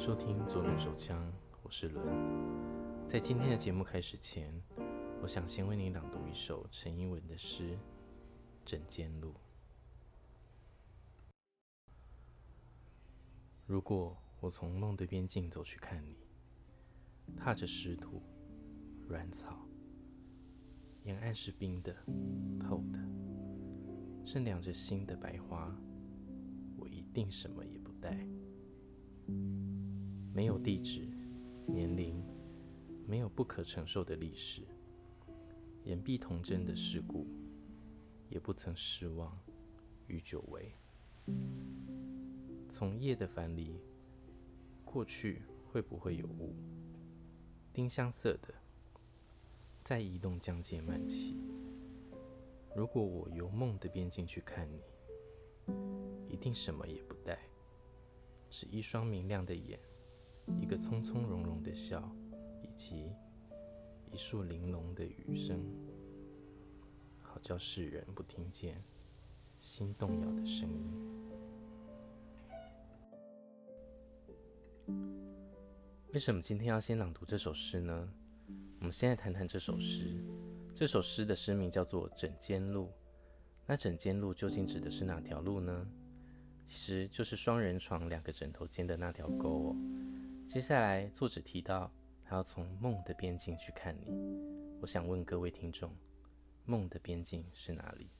收听左轮手枪，我是伦。在今天的节目开始前，我想先为你朗读一首陈英文的诗《枕间路》。如果我从梦的边境走去看你，踏着湿土、软草，沿岸是冰的、透的，正亮着新的白花，我一定什么也不带。没有地址、年龄，没有不可承受的历史，言必童真的事故，也不曾失望与久违。从夜的樊篱过去，会不会有雾？丁香色的，在移动疆界漫起。如果我由梦的边境去看你，一定什么也不带，只一双明亮的眼。一个从从容容的笑，以及一束玲珑的雨声，好叫世人不听见心动摇的声音。为什么今天要先朗读这首诗呢？我们现在谈谈这首诗。这首诗的诗名叫做《枕间路》。那枕间路究竟指的是哪条路呢？其实就是双人床两个枕头间的那条沟哦。接下来，作者提到他要从梦的边境去看你。我想问各位听众，梦的边境是哪里？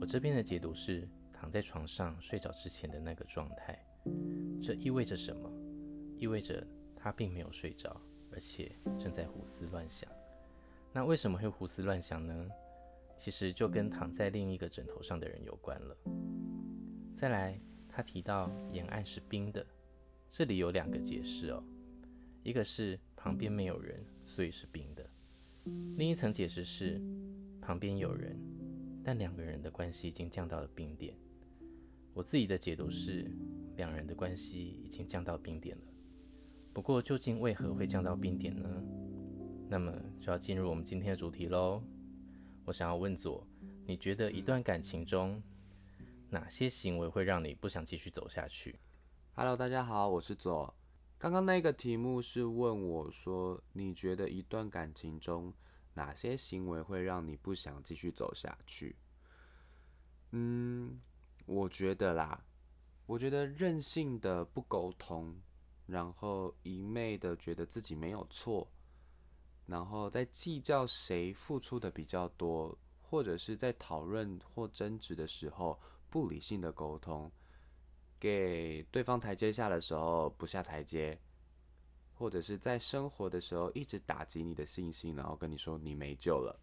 我这边的解读是躺在床上睡着之前的那个状态。这意味着什么？意味着他并没有睡着，而且正在胡思乱想。那为什么会胡思乱想呢？其实就跟躺在另一个枕头上的人有关了。再来，他提到沿岸是冰的。这里有两个解释哦，一个是旁边没有人，所以是冰的；另一层解释是旁边有人，但两个人的关系已经降到了冰点。我自己的解读是两人的关系已经降到冰点了。不过究竟为何会降到冰点呢？那么就要进入我们今天的主题喽。我想要问左，你觉得一段感情中哪些行为会让你不想继续走下去？Hello，大家好，我是左。刚刚那个题目是问我说，你觉得一段感情中哪些行为会让你不想继续走下去？嗯，我觉得啦，我觉得任性的不沟通，然后一昧的觉得自己没有错，然后在计较谁付出的比较多，或者是在讨论或争执的时候不理性的沟通。给对方台阶下的时候不下台阶，或者是在生活的时候一直打击你的信心，然后跟你说你没救了，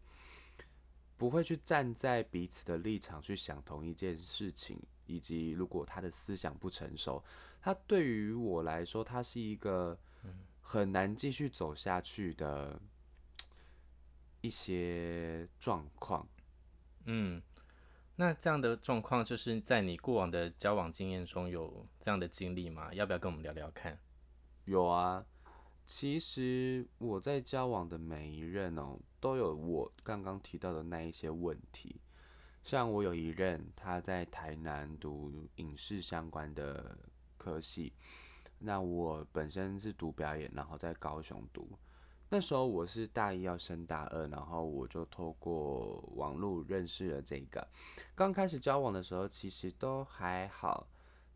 不会去站在彼此的立场去想同一件事情，以及如果他的思想不成熟，他对于我来说，他是一个很难继续走下去的一些状况，嗯。那这样的状况，就是在你过往的交往经验中有这样的经历吗？要不要跟我们聊聊看？有啊，其实我在交往的每一任哦，都有我刚刚提到的那一些问题。像我有一任，他在台南读影视相关的科系，那我本身是读表演，然后在高雄读。那时候我是大一要升大二，然后我就透过网络认识了这个。刚开始交往的时候，其实都还好，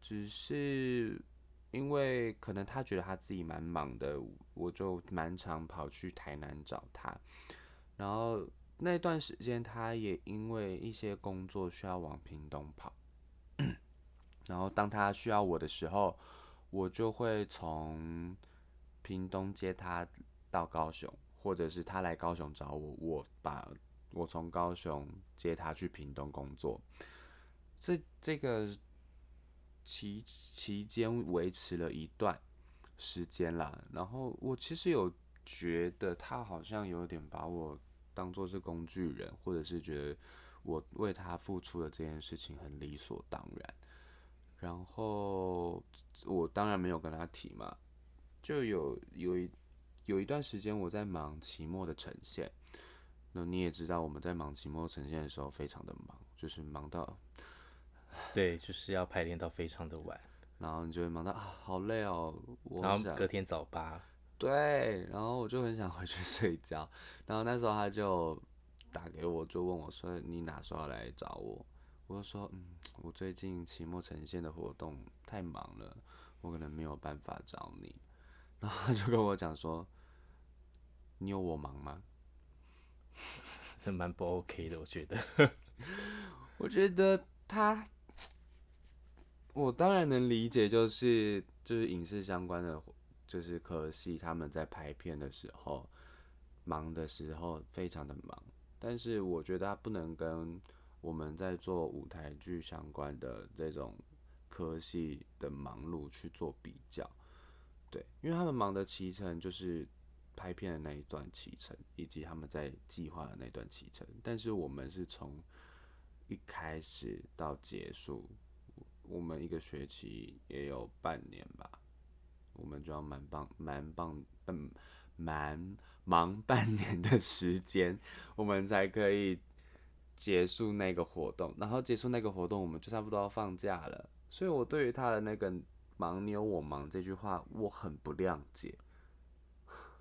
只是因为可能他觉得他自己蛮忙的，我就蛮常跑去台南找他。然后那段时间，他也因为一些工作需要往屏东跑。然后当他需要我的时候，我就会从屏东接他。到高雄，或者是他来高雄找我，我把我从高雄接他去屏东工作。这这个期期间维持了一段时间啦，然后我其实有觉得他好像有点把我当做是工具人，或者是觉得我为他付出的这件事情很理所当然。然后我当然没有跟他提嘛，就有有一。有一段时间我在忙期末的呈现，那你也知道我们在忙期末呈现的时候非常的忙，就是忙到，对，就是要排练到非常的晚。然后你就会忙到啊，好累哦，我想然后隔天早八，对，然后我就很想回去睡觉。然后那时候他就打给我，就问我说：“你哪时候来找我？”我就说：“嗯，我最近期末呈现的活动太忙了，我可能没有办法找你。”然后他就跟我讲说：“你有我忙吗 这蛮不 OK 的，我觉得。”我觉得他，我当然能理解，就是就是影视相关的，就是科系他们在拍片的时候忙的时候非常的忙，但是我觉得他不能跟我们在做舞台剧相关的这种科系的忙碌去做比较，对，因为他们忙的期程就是拍片的那一段启程，以及他们在计划的那段启程，但是我们是从一开始到结束，我们一个学期也有半年吧，我们就要蛮棒蛮棒嗯蛮忙半年的时间，我们才可以结束那个活动，然后结束那个活动，我们就差不多要放假了。所以我对于他的那个“忙你有我忙”这句话，我很不谅解。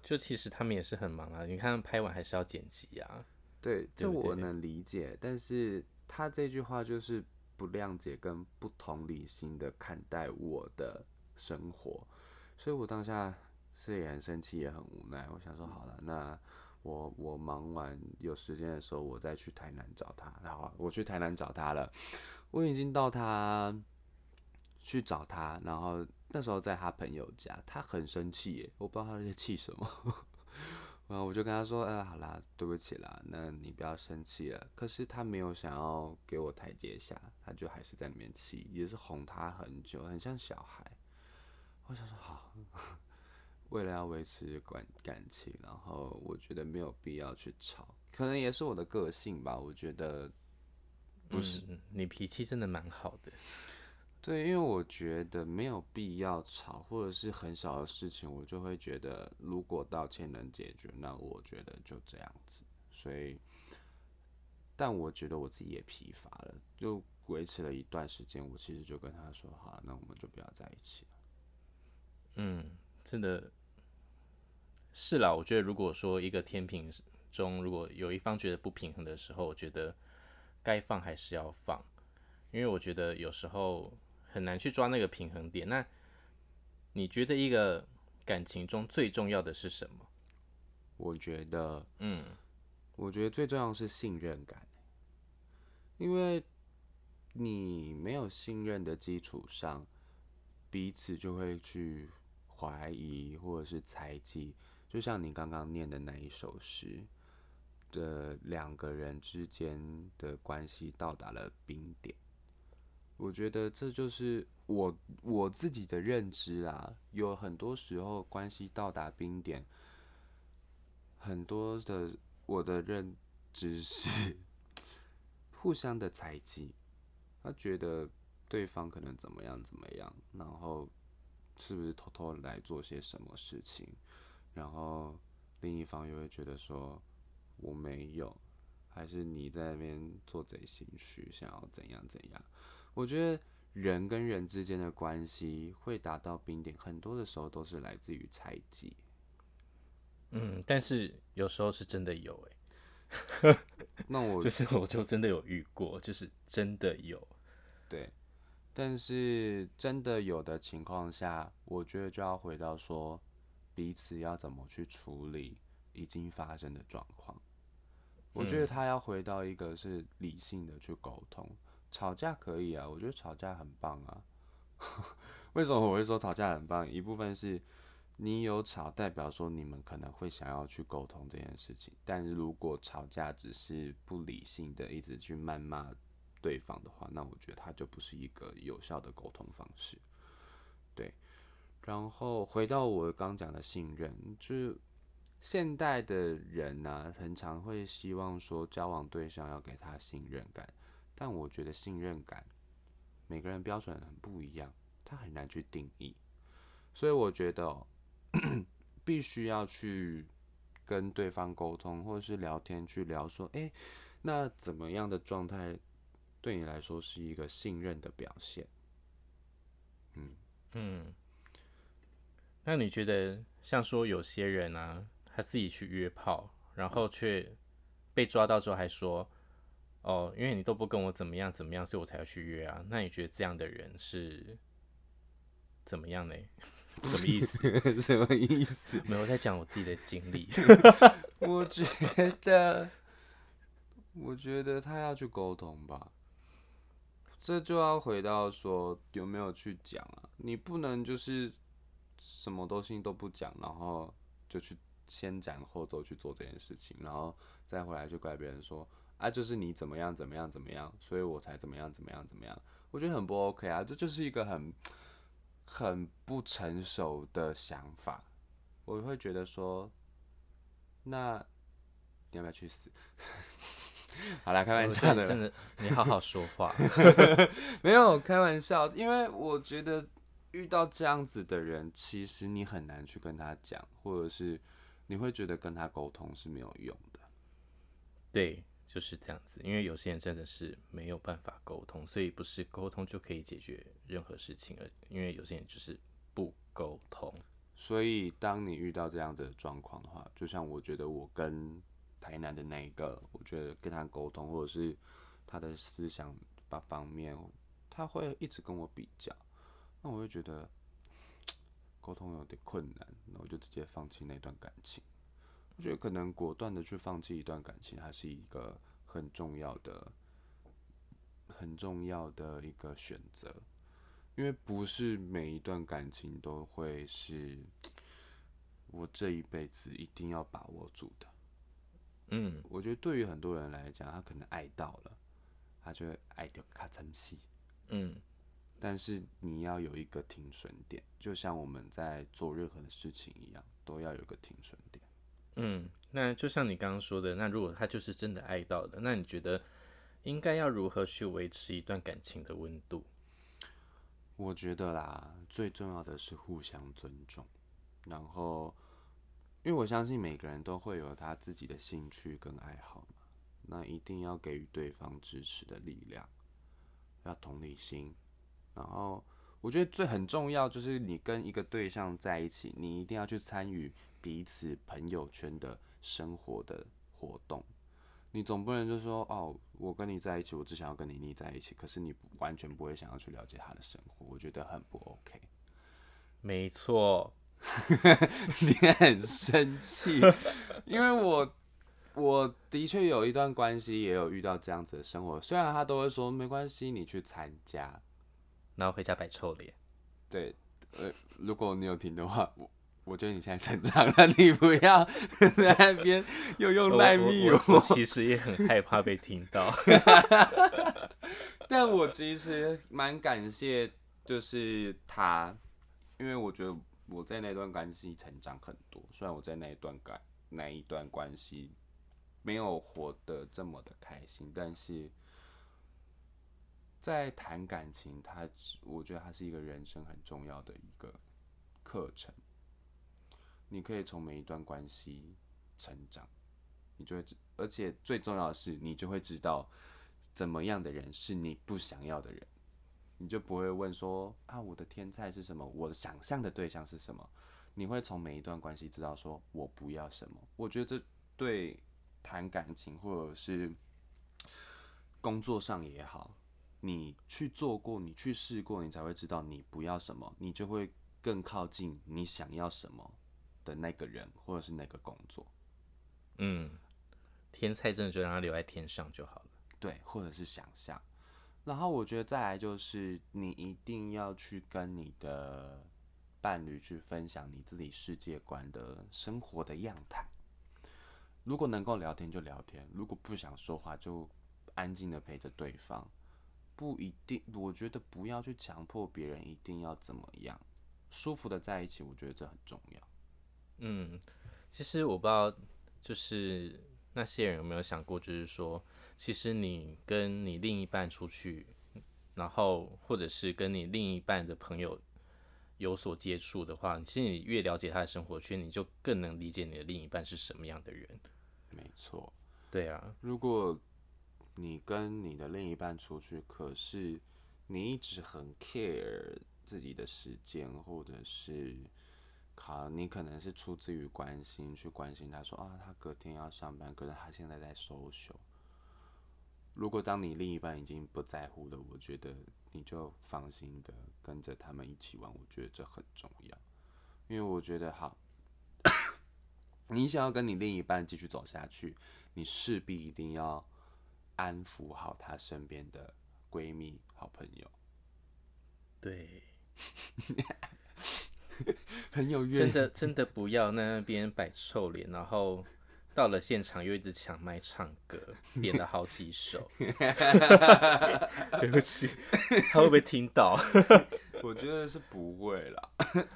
就其实他们也是很忙啊，你看拍完还是要剪辑啊。对，这我能理解，但是他这句话就是不谅解跟不同理心的看待我的生活，所以我当下是也很生气，也很无奈。我想说，好了，那我我忙完有时间的时候，我再去台南找他。然后我去台南找他了，我已经到他去找他，然后那时候在他朋友家，他很生气耶，我不知道他在气什么。然后我就跟他说：“呃，好啦，对不起啦，那你不要生气了。”可是他没有想要给我台阶下，他就还是在里面气，也是哄他很久，很像小孩。我想说好，为了要维持感感情，然后我觉得没有必要去吵，可能也是我的个性吧。我觉得不是，你脾气真的蛮好的。对，因为我觉得没有必要吵，或者是很小的事情，我就会觉得如果道歉能解决，那我觉得就这样子。所以，但我觉得我自己也疲乏了，就维持了一段时间，我其实就跟他说，好，那我们就不要在一起了。嗯，真的是啦。我觉得如果说一个天平中，如果有一方觉得不平衡的时候，我觉得该放还是要放，因为我觉得有时候很难去抓那个平衡点。那你觉得一个感情中最重要的是什么？我觉得，嗯，我觉得最重要的是信任感，因为你没有信任的基础上，彼此就会去怀疑或者是猜忌。就像你刚刚念的那一首诗的两个人之间的关系到达了冰点，我觉得这就是我我自己的认知啊。有很多时候关系到达冰点。很多的我的认知是互相的猜忌，他觉得对方可能怎么样怎么样，然后是不是偷偷来做些什么事情，然后另一方又会觉得说我没有，还是你在那边做贼心虚，想要怎样怎样。我觉得人跟人之间的关系会达到冰点，很多的时候都是来自于猜忌。嗯，但是有时候是真的有诶、那我 就是我就真的有遇过，就是真的有。对，但是真的有的情况下，我觉得就要回到说彼此要怎么去处理已经发生的状况。我觉得他要回到一个是理性的去沟通，吵架可以啊，我觉得吵架很棒啊。为什么我会说吵架很棒？一部分是你有吵，代表说你们可能会想要去沟通这件事情。但是如果吵架只是不理性的，一直去谩骂对方的话，那我觉得它就不是一个有效的沟通方式。对，然后回到我刚讲的信任，就是现代的人呢、很常会希望说交往对象要给他信任感，但我觉得信任感每个人标准很不一样，他很难去定义。所以我觉得、必须要去跟对方沟通，或者是聊天去聊说，诶，那怎么样的状态对你来说是一个信任的表现？嗯，嗯，那你觉得像说有些人啊，他自己去约炮，然后却被抓到之后还说，哦，因为你都不跟我怎么样怎么样，所以我才要去约啊。那你觉得这样的人是怎么样呢？什么意思？什么意思？没有我在讲我自己的经历。我觉得，我觉得他要去沟通吧。这就要回到说有没有去讲啊？你不能就是什么东西都不讲，然后就去先斩后奏去做这件事情，然后再回来就怪别人说啊，就是你怎么样怎么样怎么样，所以我才怎么样怎么样怎么样。我觉得很不 OK 啊，这就是一个很很不成熟的想法。我会觉得说，那你要不要去死？好啦，开玩笑的，真的，你好好说话。没有开玩笑，因为我觉得遇到这样子的人，其实你很难去跟他讲，或者是你会觉得跟他沟通是没有用的。对，就是这样子。因为有些人真的是没有办法沟通，所以不是沟通就可以解决任何事情而因为有些人就是不沟通。所以当你遇到这样的状况的话，就像我觉得我跟台南的那一个，我觉得跟他沟通，或者是他的思想把方面，他会一直跟我比较，那我会觉得 沟通有点困难，那我就直接放弃那段感情。我觉得可能果断的去放弃一段感情，还是一个很重要的、很重要的一个选择，因为不是每一段感情都会是我这一辈子一定要把握住的。嗯，我觉得对于很多人来讲，他可能爱到了，他就会爱掉卡层戏。嗯，但是你要有一个停损点，就像我们在做任何的事情一样，都要有个停损点。嗯，那就像你刚刚说的，那如果他就是真的爱到的，那你觉得应该要如何去维持一段感情的温度？我觉得啦，最重要的是互相尊重，然后。因为我相信每个人都会有他自己的兴趣跟爱好嘛，那一定要给予对方支持的力量，要同理心。然后我觉得最很重要就是你跟一个对象在一起，你一定要去参与彼此朋友圈的生活的活动。你总不能就说哦，我跟你在一起，我只想要跟你腻在一起，可是你完全不会想要去了解他的生活，我觉得很不 OK。没错。你很生气，因为我我的确有一段关系，也有遇到这样子的生活。虽然他都会说没关系，你去参加，然后回家摆臭脸。对，呃，如果你有听的话，我我觉得你现在成长了，你不要在那边又用赖密我。我其实也很害怕被听到，但我其实蛮感谢，就是他，因为我觉得。我在那段关系成长很多，虽然我在那一段感那一段关系没有活得这么的开心，但是在谈感情，他我觉得他是一个人生很重要的一个课程。你可以从每一段关系成长，你就会，而且最重要的是，你就会知道怎么样的人是你不想要的人。你就不会问说啊，我的天菜是什么？我的想象的对象是什么？你会从每一段关系知道说我不要什么。我觉得这对谈感情或者是工作上也好，你去做过，你去试过，你才会知道你不要什么，你就会更靠近你想要什么的那个人或者是那个工作。嗯，天菜真的就让他留在天上就好了。对，或者是想象。然后我觉得再来就是，你一定要去跟你的伴侣去分享你自己世界观的生活的样态。如果能够聊天就聊天，如果不想说话就安静的陪着对方。不一定，我觉得不要去强迫别人一定要怎么样，舒服的在一起，我觉得这很重要。嗯，其实我不知道，就是那些人有没有想过，就是说。其实你跟你另一半出去，然后或者是跟你另一半的朋友有所接触的话，其实你越了解他的生活圈，你就更能理解你的另一半是什么样的人。没错，对啊。如果你跟你的另一半出去，可是你一直很 care 自己的时间，或者是好你可能是出自于关心去关心他说啊，他隔天要上班，可是他现在在收休。如果当你另一半已经不在乎了，我觉得你就放心的跟着他们一起玩，我觉得这很重要，因为我觉得好，你想要跟你另一半继续走下去，你势必一定要安抚好他身边的闺蜜、好朋友。对，很有真的真的不要那边摆臭脸，然后到了现场又一直抢麦唱歌，点了好几首。对不起，他会不会听到？我觉得是不会啦，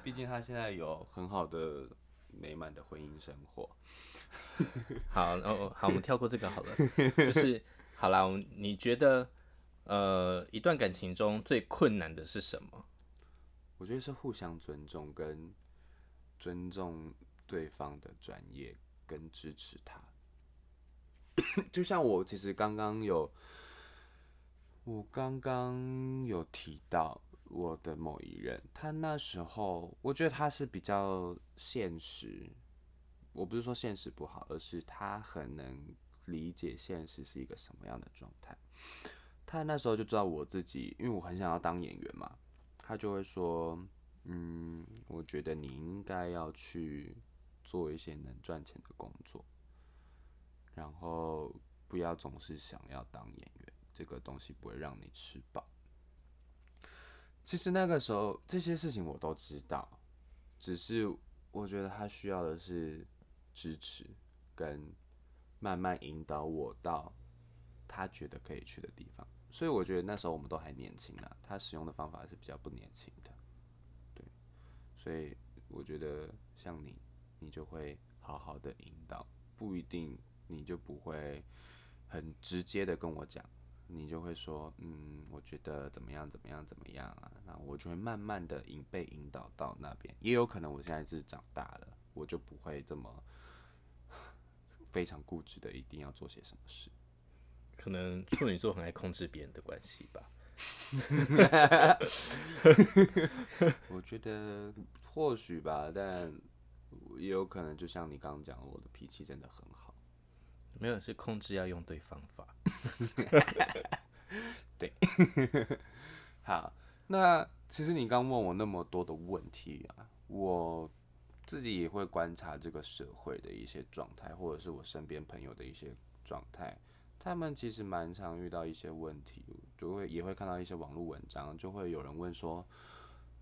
毕竟他现在有很好的美满的婚姻生活。好，哦，好，我们跳过这个好了。就是好啦，我们你觉得？呃，一段感情中最困难的是什么？我觉得是互相尊重跟尊重对方的专业跟支持他。就像我其实刚刚有，我刚刚有提到我的某一任，他那时候我觉得他是比较现实。我不是说现实不好，而是他很能理解现实是一个什么样的状态。他那时候就知道我自己，因为我很想要当演员嘛，他就会说：“嗯，我觉得你应该要去做一些能赚钱的工作，然后不要总是想要当演员，这个东西不会让你吃饱。”其实那个时候这些事情我都知道，只是我觉得他需要的是支持，跟慢慢引导我到他觉得可以去的地方。所以我觉得那时候我们都还年轻啊，他使用的方法是比较不年轻的，对，所以我觉得像你，你就会好好的引导，不一定你就不会很直接的跟我讲，你就会说，嗯，我觉得怎么样怎么样怎么样啊，那我就会慢慢的引被引导到那边，也有可能我现在是长大了，我就不会这么 非常固执的一定要做些什么事。可能处女座很爱控制别人的关系吧。我觉得或许吧，但也有可能，就像你刚刚讲，我的脾气真的很好。没有，是控制要用对方法。对。好，那其实你刚问我那么多的问题啊，我自己也会观察这个社会的一些状态，或者是我身边朋友的一些状态。他们其实蛮常遇到一些问题，就会也会看到一些网络文章，就会有人问说，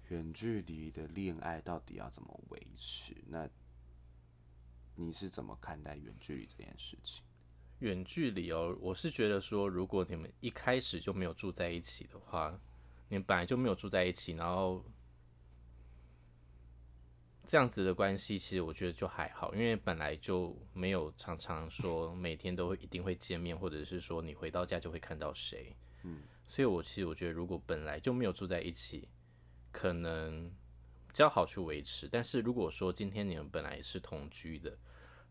远距离的恋爱到底要怎么维持？那你是怎么看待远距离这件事情？远距离哦，我是觉得说，如果你们一开始就没有住在一起的话，你们本来就没有住在一起，然后。这样子的关系，其实我觉得就还好，因为本来就没有常常说每天都会一定会见面，或者是说你回到家就会看到谁，嗯，所以我其实我觉得，如果本来就没有住在一起，可能比较好去维持。但是如果说今天你们本来是同居的，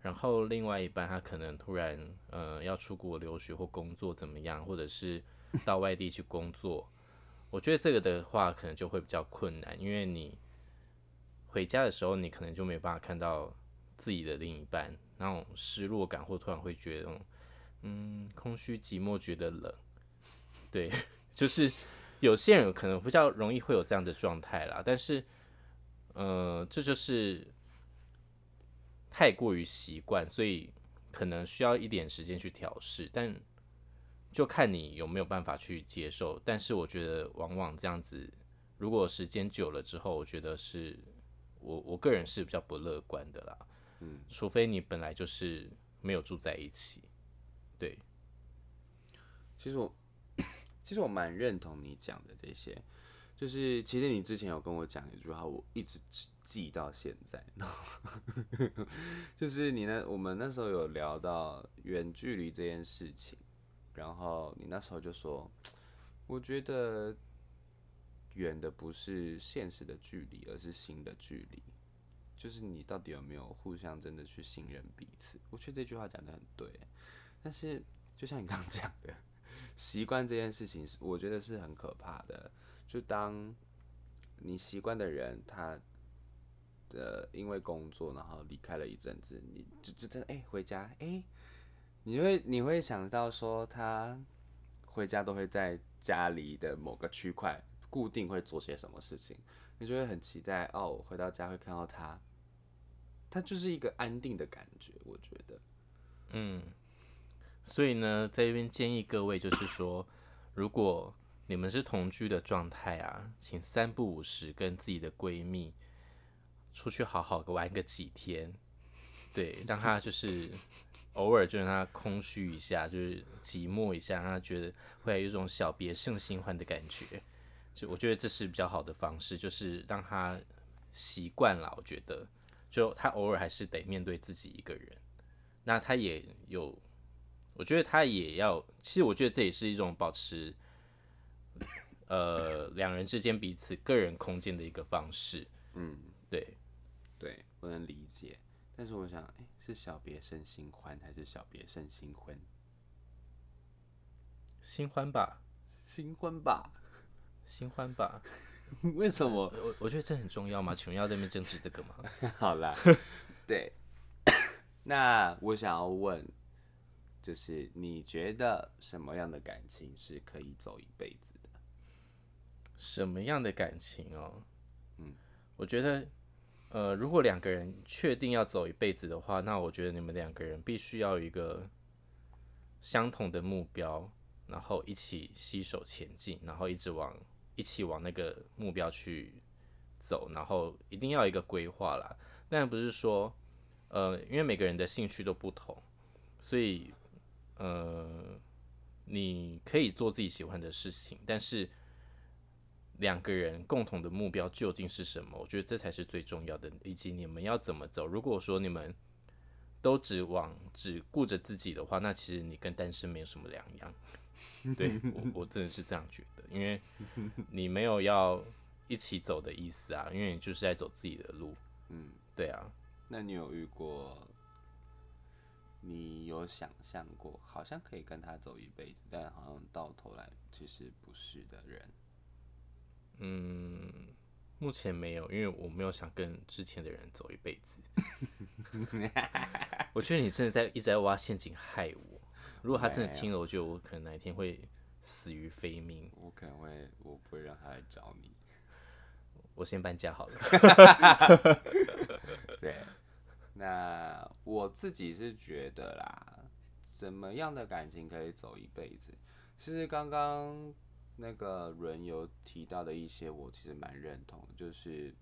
然后另外一半他可能突然呃要出国留学或工作怎么样，或者是到外地去工作，我觉得这个的话可能就会比较困难，因为你。回家的时候，你可能就没有办法看到自己的另一半，那种失落感，或突然会觉得，嗯，空虚、寂寞，觉得冷。对，就是有些人可能比较容易会有这样的状态啦。但是，呃，这就是太过于习惯，所以可能需要一点时间去调试。但就看你有没有办法去接受。但是我觉得，往往这样子，如果时间久了之后，我觉得是。我我个人是比较不乐观的啦，嗯，除非你本来就是没有住在一起，对。其实我 其实我蛮认同你讲的这些，就是其实你之前有跟我讲一句话，我一直记到现在，就是你那我们那时候有聊到远距离这件事情，然后你那时候就说，我觉得。远的不是现实的距离，而是心的距离。就是你到底有没有互相真的去信任彼此？我觉得这句话讲的很对。但是就像你刚刚讲的，习惯这件事情是我觉得是很可怕的。就当你习惯的人，他呃因为工作然后离开了一阵子，你就就真的哎、回家哎、你会你会想到说他回家都会在家里的某个区块固定会做些什么事情，你就会很期待哦，我回到家会看到他，他就是一个安定的感觉，我觉得。嗯，所以呢，在这边建议各位就是说，如果你们是同居的状态啊，请三不五时跟自己的闺蜜出去好好玩个几天，对，让她就是偶尔就让她空虚一下，就是寂寞一下，让她觉得会有一种小别胜新欢的感觉。就我觉得这是比较好的方式，就是让他习惯了。我觉得，就他偶尔还是得面对自己一个人。那他也有，我觉得他也要，其实我觉得这也是一种保持，呃，两人之间彼此个人空间的一个方式。嗯，对，对，我能理解。但是我想，哎、是小别胜新欢还是小别胜新婚？新欢吧，新婚吧？新欢吧，为什么？我我觉得这很重要吗？请问要在那边争执这个吗？好啦，对。那我想要问，就是你觉得什么样的感情是可以走一辈子的？什么样的感情哦？嗯，我觉得，呃，如果两个人确定要走一辈子的话，那我觉得你们两个人必须要有一个相同的目标，然后一起携手前进，然后一直往一起往那个目标去走，然后一定要一个规划啦。但不是说，呃，因为每个人的兴趣都不同，所以，呃，你可以做自己喜欢的事情，但是两个人共同的目标究竟是什么？我觉得这才是最重要的，以及你们要怎么走。如果说你们都只往只顾着自己的话，那其实你跟单身没有什么两样。对 我，我真的是这样觉得，因为你没有要一起走的意思啊，因为你就是在走自己的路。嗯，对啊，那你有遇过？你有想象过，好像可以跟他走一辈子，但好像到头来其实不是的人。嗯，目前没有，因为我没有想跟之前的人走一辈子。我觉得你真的在一直在挖陷阱害我。如果他真的听了，我觉得我可能哪一天会死于非命。我可能会，我不会让他来找你。我先搬家好了。对，那我自己是觉得啦，怎么样的感情可以走一辈子？其实刚刚那个人有提到的一些，我其实蛮认同的，就是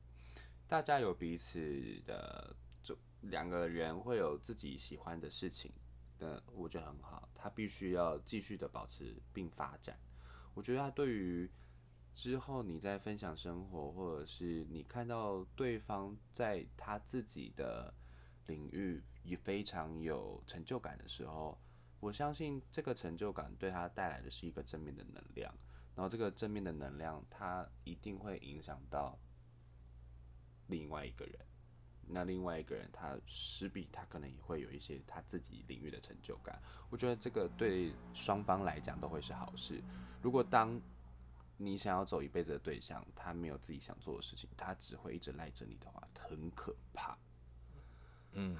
大家有彼此的，就两个人会有自己喜欢的事情，的我觉得很好。他必须要继续的保持并发展。我觉得他对于之后你在分享生活，或者是你看到对方在他自己的领域也非常有成就感的时候，我相信这个成就感对他带来的是一个正面的能量，然后这个正面的能量，它一定会影响到另外一个人。那另外一个人，他势必他可能也会有一些他自己领域的成就感。我觉得这个对双方来讲都会是好事。如果当你想要走一辈子的对象，他没有自己想做的事情，他只会一直赖着你的话，很可怕。嗯，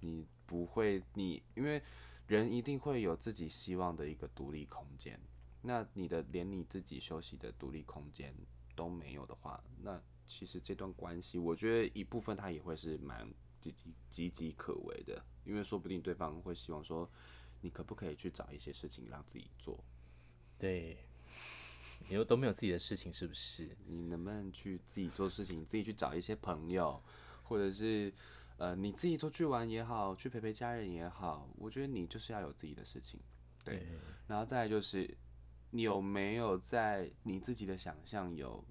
你不会，你因为人一定会有自己希望的一个独立空间。那你的连你自己休息的独立空间都没有的话，那其实这段关系，我觉得一部分他也会是蛮岌岌岌岌可危的，因为说不定对方会希望说，你可不可以去找一些事情让自己做？对，你又都没有自己的事情，是不是？你能不能去自己做事情，自己去找一些朋友，或者是呃你自己出去玩也好，去陪陪家人也好，我觉得你就是要有自己的事情。对，然后再来就是你有没有在你自己的想象有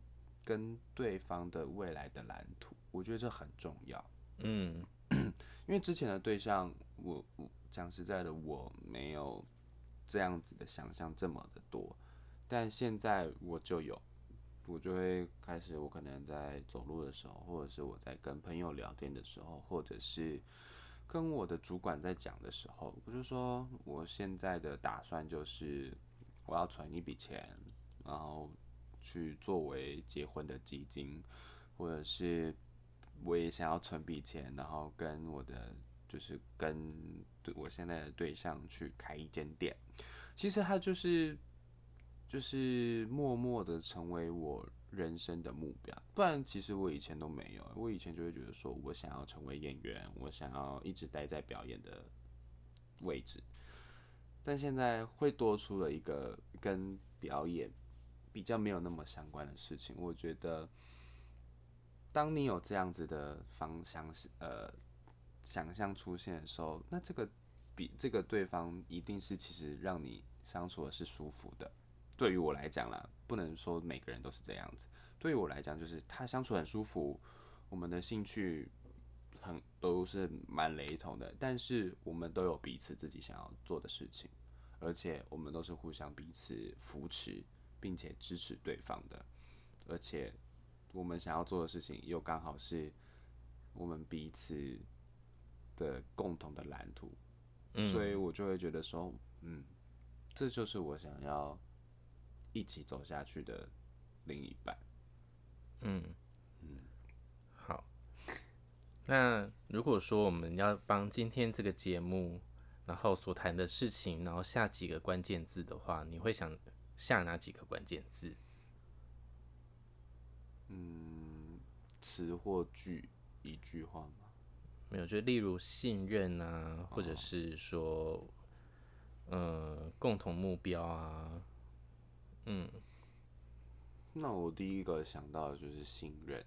跟对方的未来的蓝图？我觉得这很重要。嗯，因为之前的对象，我我讲实在的，我没有这样子的想象这么的多，但现在我就有，我就会开始，我可能在走路的时候，或者是我在跟朋友聊天的时候，或者是跟我的主管在讲的时候，我就说我现在的打算就是我要存一笔钱，然后去作为结婚的基金，或者是我也想要存笔钱，然后跟我的就是跟我现在的对象去开一间店。其实他就是就是默默的成为我人生的目标，不然其实我以前都没有。我以前就会觉得说我想要成为演员，我想要一直待在表演的位置，但现在会多出了一个跟表演比较没有那么相关的事情。我觉得，当你有这样子的方向呃想象出现的时候，那这个比这个对方一定是其实让你相处的是舒服的。对于我来讲啦，不能说每个人都是这样子。对于我来讲，就是他相处很舒服，我们的兴趣很都是蛮雷同的，但是我们都有彼此自己想要做的事情，而且我们都是互相彼此扶持，并且支持对方的，而且我们想要做的事情又刚好是我们彼此的共同的蓝图，所以我就会觉得说，嗯，这就是我想要。一起走下去的另一半，嗯。嗯，好。那如果说我们要帮今天这个节目，然后所谈的事情，然后下几个关键字的话，你会想下哪几个关键字？嗯，词或句，一句话吗？没有，就例如信任啊，或者是说，呃，共同目标啊。嗯，那我第一个想到的就是信任，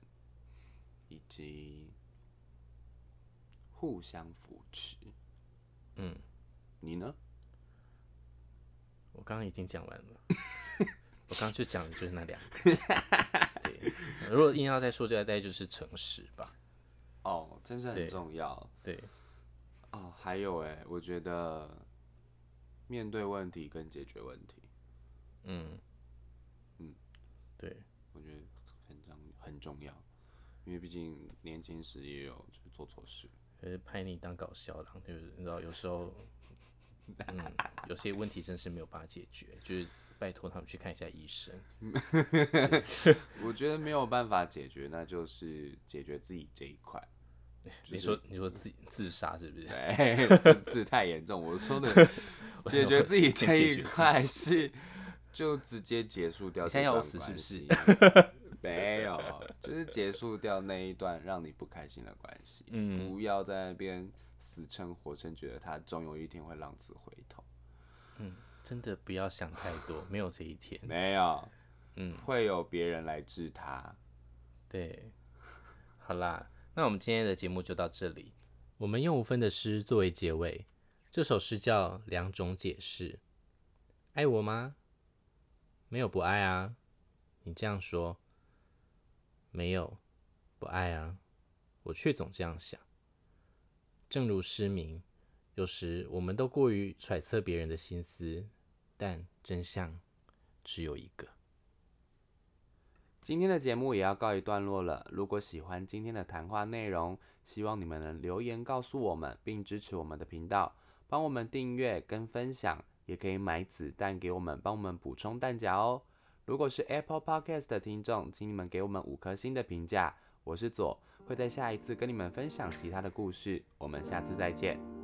以及互相扶持。嗯，你呢？我刚刚已经讲完了，我刚刚就讲的就是那两个。对，如果硬要再说，就大概就是诚实吧。哦，真是很重要。对。哦，还有哎，我觉得面对问题跟解决问题。嗯嗯。对，我觉得很重很重要，因为毕竟年轻时也有就是做错事，呃，拍你当搞笑郎，就是你知道有时候，嗯，有些问题真是没有办法解决，就是拜托他们去看一下医生。我觉得没有办法解决，那就是解决自己这一块。你说你说自自杀是不是？对，字太严重。我说的解决自己这一块是。就直接结束掉先要死是不是，没有，就是结束掉那一段让你不开心的关系。嗯，不要在那边死撑活撑，觉得他总有一天会浪子回头。嗯，真的不要想太多，没有这一天，没有，嗯，会有别人来治他。对，好啦，那我们今天的节目就到这里。我们用五分的诗作为结尾，这首诗叫《两种解释》，爱我吗？没有不爱啊，你这样说，没有不爱啊，我却总这样想。正如失明，有时我们都过于揣测别人的心思，但真相只有一个。今天的节目也要告一段落了。如果喜欢今天的谈话内容，希望你们能留言告诉我们，并支持我们的频道，帮我们订阅跟分享。也可以买子弹给我们，帮我们补充弹夹哦。如果是 Apple Podcast 的听众，请你们给我们五颗星的评价。我是左，会在下一次跟你们分享其他的故事。我们下次再见。